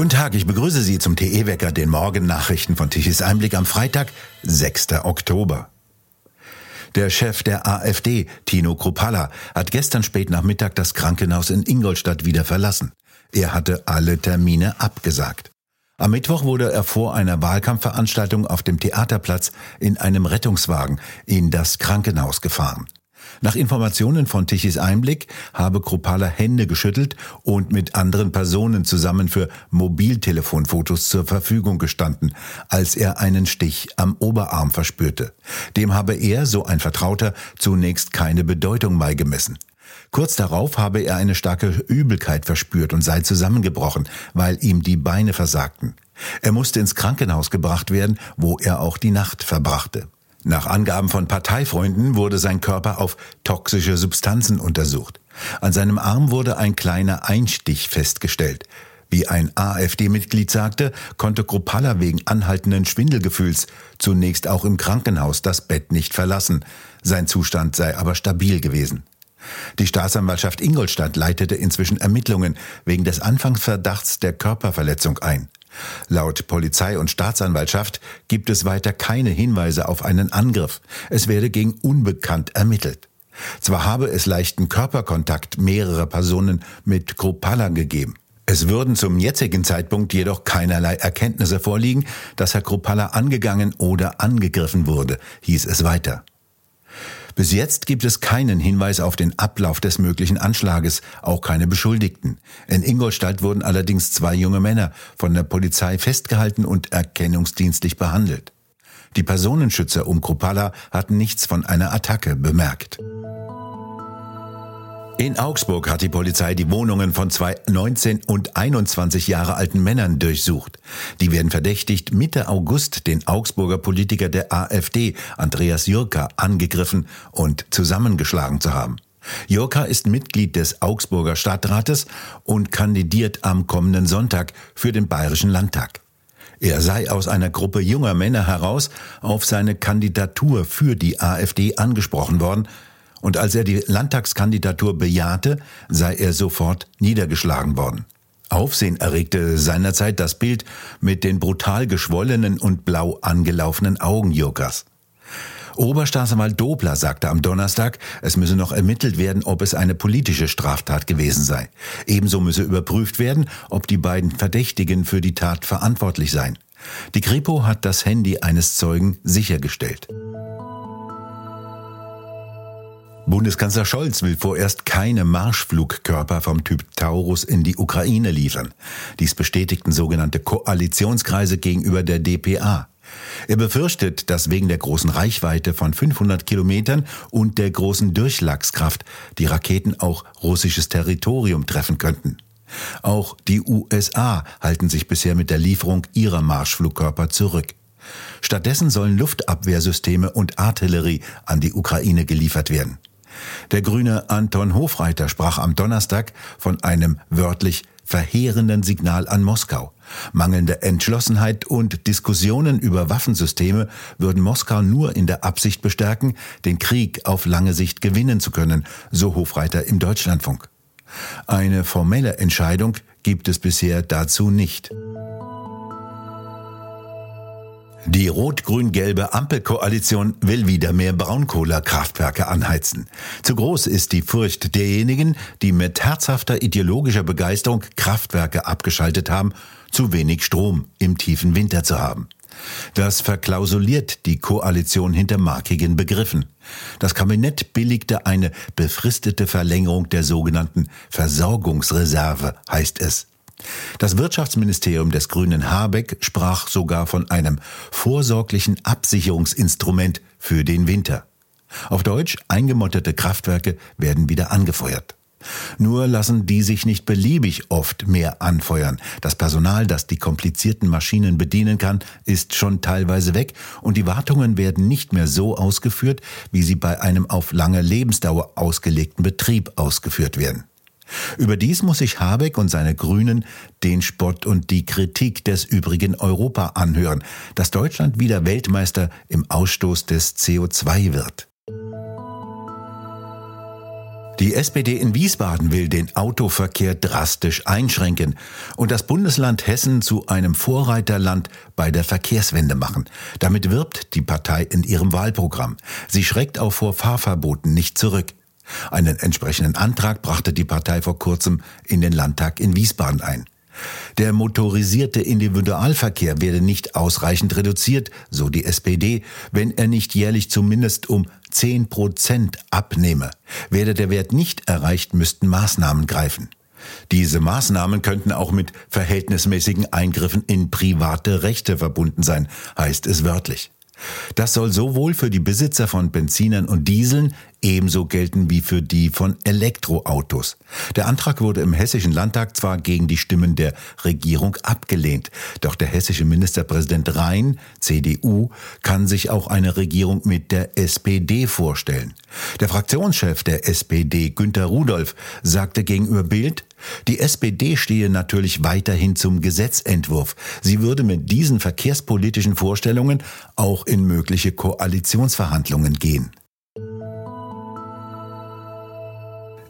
Guten Tag, ich begrüße Sie zum TE-Wecker, den Morgennachrichten von Tichys Einblick am Freitag, 6. Oktober. Der Chef der AfD, Tino Kruppalla, hat gestern spät Nachmittag das Krankenhaus in Ingolstadt wieder verlassen. Er hatte alle Termine abgesagt. Am Mittwoch wurde er vor einer Wahlkampfveranstaltung auf dem Theaterplatz in einem Rettungswagen in das Krankenhaus gefahren. Nach Informationen von Tichys Einblick habe Kruppala Hände geschüttelt und mit anderen Personen zusammen für Mobiltelefonfotos zur Verfügung gestanden, als er einen Stich am Oberarm verspürte. Dem habe er, so ein Vertrauter, zunächst keine Bedeutung beigemessen. Kurz darauf habe er eine starke Übelkeit verspürt und sei zusammengebrochen, weil ihm die Beine versagten. Er musste ins Krankenhaus gebracht werden, wo er auch die Nacht verbrachte. Nach Angaben von Parteifreunden wurde sein Körper auf toxische Substanzen untersucht. An seinem Arm wurde ein kleiner Einstich festgestellt. Wie ein AfD-Mitglied sagte, konnte Kruppalla wegen anhaltenden Schwindelgefühls zunächst auch im Krankenhaus das Bett nicht verlassen. Sein Zustand sei aber stabil gewesen. Die Staatsanwaltschaft Ingolstadt leitete inzwischen Ermittlungen wegen des Anfangsverdachts der Körperverletzung ein. Laut Polizei und Staatsanwaltschaft gibt es weiter keine Hinweise auf einen Angriff. Es werde gegen Unbekannt ermittelt. Zwar habe es leichten Körperkontakt mehrerer Personen mit Kruppalla gegeben. Es würden zum jetzigen Zeitpunkt jedoch keinerlei Erkenntnisse vorliegen, dass Herr Kruppalla angegangen oder angegriffen wurde, hieß es weiter. Bis jetzt gibt es keinen Hinweis auf den Ablauf des möglichen Anschlages, auch keine Beschuldigten. In Ingolstadt wurden allerdings zwei junge Männer von der Polizei festgehalten und erkennungsdienstlich behandelt. Die Personenschützer um Kruppalla hatten nichts von einer Attacke bemerkt. In Augsburg hat die Polizei die Wohnungen von zwei 19 und 21 Jahre alten Männern durchsucht. Die werden verdächtigt, Mitte August den Augsburger Politiker der AfD, Andreas Jurka, angegriffen und zusammengeschlagen zu haben. Jurka ist Mitglied des Augsburger Stadtrates und kandidiert am kommenden Sonntag für den Bayerischen Landtag. Er sei aus einer Gruppe junger Männer heraus auf seine Kandidatur für die AfD angesprochen worden, und als er die Landtagskandidatur bejahte, sei er sofort niedergeschlagen worden. Aufsehen erregte seinerzeit das Bild mit den brutal geschwollenen und blau angelaufenen Augen Jokers. Oberstaatsanwalt Dobler sagte am Donnerstag, es müsse noch ermittelt werden, ob es eine politische Straftat gewesen sei. Ebenso müsse überprüft werden, ob die beiden Verdächtigen für die Tat verantwortlich seien. Die Kripo hat das Handy eines Zeugen sichergestellt. Bundeskanzler Scholz will vorerst keine Marschflugkörper vom Typ Taurus in die Ukraine liefern. Dies bestätigten sogenannte Koalitionskreise gegenüber der DPA. Er befürchtet, dass wegen der großen Reichweite von 500 Kilometern und der großen Durchschlagskraft die Raketen auch russisches Territorium treffen könnten. Auch die USA halten sich bisher mit der Lieferung ihrer Marschflugkörper zurück. Stattdessen sollen Luftabwehrsysteme und Artillerie an die Ukraine geliefert werden. Der Grüne Anton Hofreiter sprach am Donnerstag von einem wörtlich verheerenden Signal an Moskau. Mangelnde Entschlossenheit und Diskussionen über Waffensysteme würden Moskau nur in der Absicht bestärken, den Krieg auf lange Sicht gewinnen zu können, so Hofreiter im Deutschlandfunk. Eine formelle Entscheidung gibt es bisher dazu nicht. Die rot-grün-gelbe Ampelkoalition will wieder mehr Braunkohlekraftwerke anheizen. Zu groß ist die Furcht derjenigen, die mit herzhafter ideologischer Begeisterung Kraftwerke abgeschaltet haben, zu wenig Strom im tiefen Winter zu haben. Das verklausuliert die Koalition hinter markigen Begriffen. Das Kabinett billigte eine befristete Verlängerung der sogenannten Versorgungsreserve, heißt es. Das Wirtschaftsministerium des Grünen Habeck sprach sogar von einem vorsorglichen Absicherungsinstrument für den Winter. Auf Deutsch, eingemottete Kraftwerke werden wieder angefeuert. Nur lassen die sich nicht beliebig oft mehr anfeuern. Das Personal, das die komplizierten Maschinen bedienen kann, ist schon teilweise weg und die Wartungen werden nicht mehr so ausgeführt, wie sie bei einem auf lange Lebensdauer ausgelegten Betrieb ausgeführt werden. Überdies muss sich Habeck und seine Grünen den Spott und die Kritik des übrigen Europa anhören, dass Deutschland wieder Weltmeister im Ausstoß des CO2 wird. Die SPD in Wiesbaden will den Autoverkehr drastisch einschränken und das Bundesland Hessen zu einem Vorreiterland bei der Verkehrswende machen. Damit wirbt die Partei in ihrem Wahlprogramm. Sie schreckt auch vor Fahrverboten nicht zurück. Einen entsprechenden Antrag brachte die Partei vor kurzem in den Landtag in Wiesbaden ein. Der motorisierte Individualverkehr werde nicht ausreichend reduziert, so die SPD, wenn er nicht jährlich zumindest um 10 Prozent abnehme. Werde der Wert nicht erreicht, müssten Maßnahmen greifen. Diese Maßnahmen könnten auch mit verhältnismäßigen Eingriffen in private Rechte verbunden sein, heißt es wörtlich. Das soll sowohl für die Besitzer von Benzinern und Dieseln ebenso gelten wie für die von Elektroautos. Der Antrag wurde im Hessischen Landtag zwar gegen die Stimmen der Regierung abgelehnt, doch der hessische Ministerpräsident Rhein, CDU, kann sich auch eine Regierung mit der SPD vorstellen. Der Fraktionschef der SPD, Günter Rudolph, sagte gegenüber Bild, die SPD stehe natürlich weiterhin zum Gesetzentwurf. Sie würde mit diesen verkehrspolitischen Vorstellungen auch in mögliche Koalitionsverhandlungen gehen.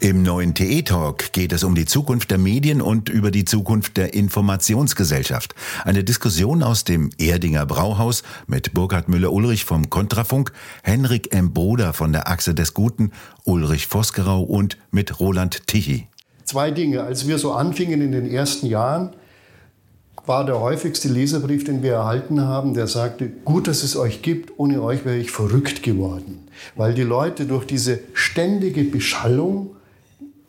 Im neuen TE-Talk geht es um die Zukunft der Medien und über die Zukunft der Informationsgesellschaft. Eine Diskussion aus dem Erdinger Brauhaus mit Burkhard Müller-Ulrich vom Kontrafunk, Henrik M. Broder von der Achse des Guten, Ulrich Vosgerau und mit Roland Tichy. Zwei Dinge. Als wir so anfingen in den ersten Jahren, war der häufigste Leserbrief, den wir erhalten haben, der sagte, gut, dass es euch gibt, ohne euch wäre ich verrückt geworden. Weil die Leute durch diese ständige Beschallung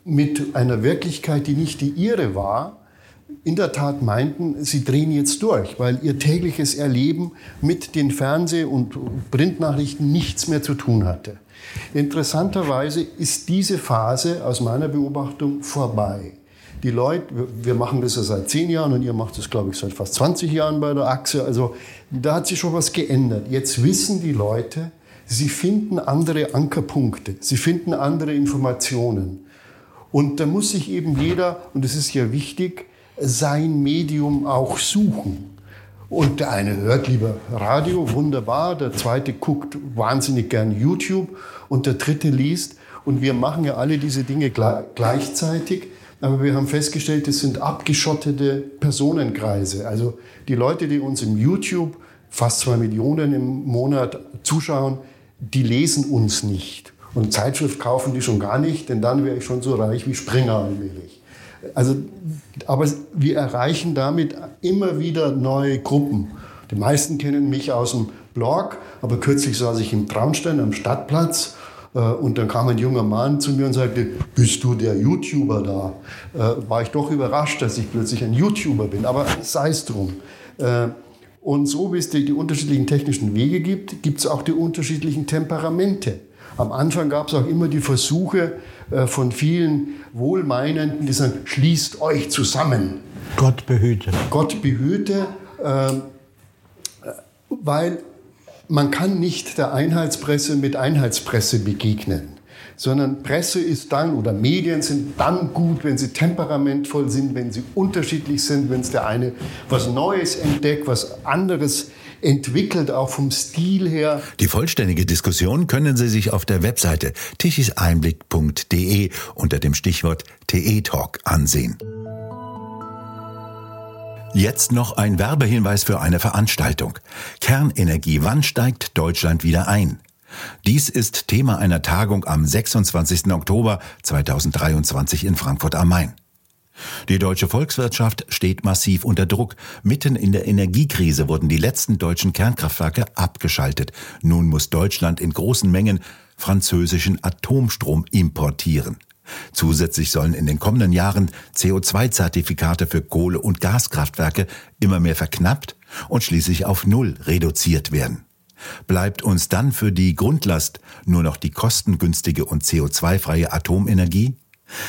mit einer Wirklichkeit, die nicht die ihre war, in der Tat meinten, sie drehen jetzt durch, weil ihr tägliches Erleben mit den Fernseh- und Printnachrichten nichts mehr zu tun hatte. Interessanterweise ist diese Phase aus meiner Beobachtung vorbei. Die Leute, wir machen das ja seit zehn Jahren und ihr macht das, glaube ich, seit fast 20 Jahren bei der Achse. Also da hat sich schon was geändert. Jetzt wissen die Leute, sie finden andere Ankerpunkte, sie finden andere Informationen. Und da muss sich eben jeder, und das ist ja wichtig, sein Medium auch suchen. Und der eine hört lieber Radio, wunderbar, der zweite guckt wahnsinnig gern YouTube und der dritte liest. Und wir machen ja alle diese Dinge gleichzeitig. Aber wir haben festgestellt, es sind abgeschottete Personenkreise. Also die Leute, die uns im YouTube fast zwei Millionen im Monat zuschauen, die lesen uns nicht. Und Zeitschrift kaufen die schon gar nicht, denn dann wäre ich schon so reich wie Springer allmählich. Also, aber wir erreichen damit immer wieder neue Gruppen. Die meisten kennen mich aus dem Blog, aber kürzlich saß ich im Traunstein am Stadtplatz äh, und dann kam ein junger Mann zu mir und sagte, bist du der YouTuber da? Äh, war ich doch überrascht, dass ich plötzlich ein YouTuber bin, aber sei es drum. Äh, und so wie es die, die unterschiedlichen technischen Wege gibt, gibt es auch die unterschiedlichen Temperamente. Am Anfang gab es auch immer die Versuche äh, von vielen Wohlmeinenden, die sagen, schließt euch zusammen. Gott behüte. Gott behüte, ähm, weil man kann nicht der Einheitspresse mit Einheitspresse begegnen sondern Presse ist dann oder Medien sind dann gut, wenn sie temperamentvoll sind, wenn sie unterschiedlich sind, wenn es der eine was Neues entdeckt, was anderes entwickelt, auch vom Stil her. Die vollständige Diskussion können Sie sich auf der Webseite tichiseinblick.de unter dem Stichwort TE-Talk ansehen. Jetzt noch ein Werbehinweis für eine Veranstaltung. Kernenergie, wann steigt Deutschland wieder ein? Dies ist Thema einer Tagung am 26. Oktober 2023 in Frankfurt am Main. Die deutsche Volkswirtschaft steht massiv unter Druck. Mitten in der Energiekrise wurden die letzten deutschen Kernkraftwerke abgeschaltet. Nun muss Deutschland in großen Mengen französischen Atomstrom importieren. Zusätzlich sollen in den kommenden Jahren CO2-Zertifikate für Kohle- und Gaskraftwerke immer mehr verknappt und schließlich auf Null reduziert werden. Bleibt uns dann für die Grundlast nur noch die kostengünstige und CO2-freie Atomenergie?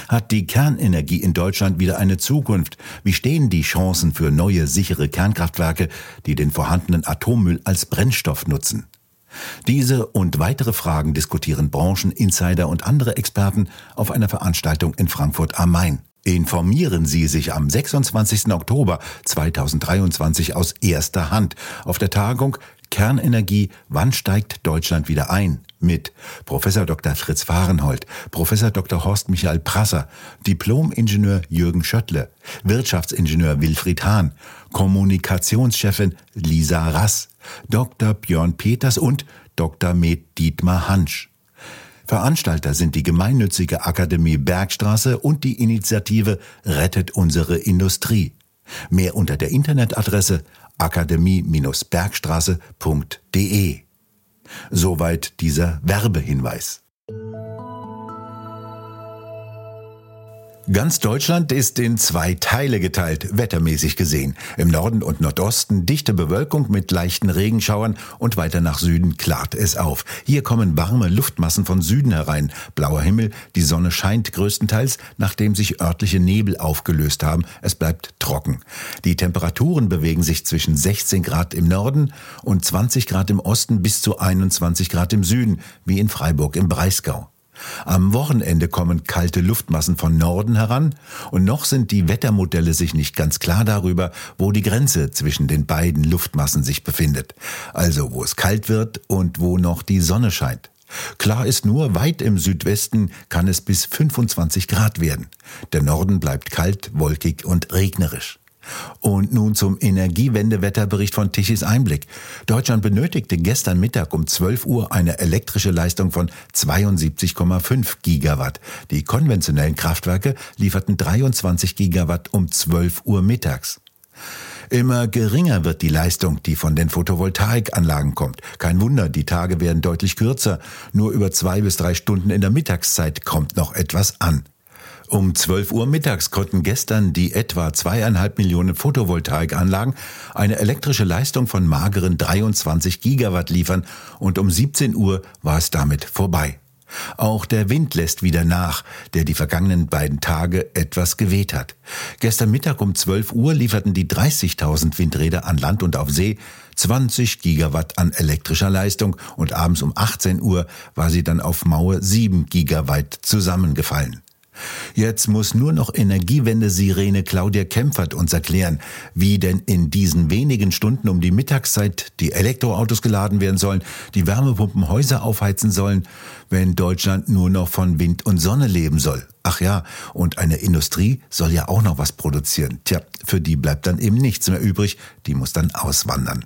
Hat die Kernenergie in Deutschland wieder eine Zukunft? Wie stehen die Chancen für neue, sichere Kernkraftwerke, die den vorhandenen Atommüll als Brennstoff nutzen? Diese und weitere Fragen diskutieren Branchen, Insider und andere Experten auf einer Veranstaltung in Frankfurt am Main. Informieren Sie sich am 26. Oktober 2023 aus erster Hand auf der Tagung Kernenergie, wann steigt Deutschland wieder ein? Mit Professor Dr. Fritz Fahrenhold, Professor Dr. Horst Michael Prasser, Diplom-Ingenieur Jürgen Schöttle, Wirtschaftsingenieur Wilfried Hahn, Kommunikationschefin Lisa Rass, Dr. Björn Peters und Dr. Med Dietmar Hansch. Veranstalter sind die gemeinnützige Akademie Bergstraße und die Initiative Rettet unsere Industrie. Mehr unter der Internetadresse akademie-bergstraße.de. Soweit dieser Werbehinweis. Ganz Deutschland ist in zwei Teile geteilt, wettermäßig gesehen. Im Norden und Nordosten dichte Bewölkung mit leichten Regenschauern und weiter nach Süden klart es auf. Hier kommen warme Luftmassen von Süden herein. Blauer Himmel, die Sonne scheint größtenteils, nachdem sich örtliche Nebel aufgelöst haben. Es bleibt trocken. Die Temperaturen bewegen sich zwischen 16 Grad im Norden und 20 Grad im Osten bis zu 21 Grad im Süden, wie in Freiburg im Breisgau. Am Wochenende kommen kalte Luftmassen von Norden heran und noch sind die Wettermodelle sich nicht ganz klar darüber, wo die Grenze zwischen den beiden Luftmassen sich befindet. Also wo es kalt wird und wo noch die Sonne scheint. Klar ist nur, weit im Südwesten kann es bis 25 Grad werden. Der Norden bleibt kalt, wolkig und regnerisch. Und nun zum Energiewendewetterbericht von Tichys Einblick. Deutschland benötigte gestern Mittag um 12 Uhr eine elektrische Leistung von 72,5 Gigawatt. Die konventionellen Kraftwerke lieferten 23 Gigawatt um 12 Uhr mittags. Immer geringer wird die Leistung, die von den Photovoltaikanlagen kommt. Kein Wunder, die Tage werden deutlich kürzer. Nur über zwei bis drei Stunden in der Mittagszeit kommt noch etwas an. Um 12 Uhr mittags konnten gestern die etwa zweieinhalb Millionen Photovoltaikanlagen eine elektrische Leistung von mageren 23 Gigawatt liefern und um 17 Uhr war es damit vorbei. Auch der Wind lässt wieder nach, der die vergangenen beiden Tage etwas geweht hat. Gestern Mittag um 12 Uhr lieferten die 30.000 Windräder an Land und auf See 20 Gigawatt an elektrischer Leistung und abends um 18 Uhr war sie dann auf Mauer 7 Gigawatt zusammengefallen. Jetzt muss nur noch Energiewende-Sirene Claudia Kempfert uns erklären, wie denn in diesen wenigen Stunden um die Mittagszeit die Elektroautos geladen werden sollen, die Wärmepumpen Häuser aufheizen sollen, wenn Deutschland nur noch von Wind und Sonne leben soll. Ach ja, und eine Industrie soll ja auch noch was produzieren. Tja, für die bleibt dann eben nichts mehr übrig, die muss dann auswandern.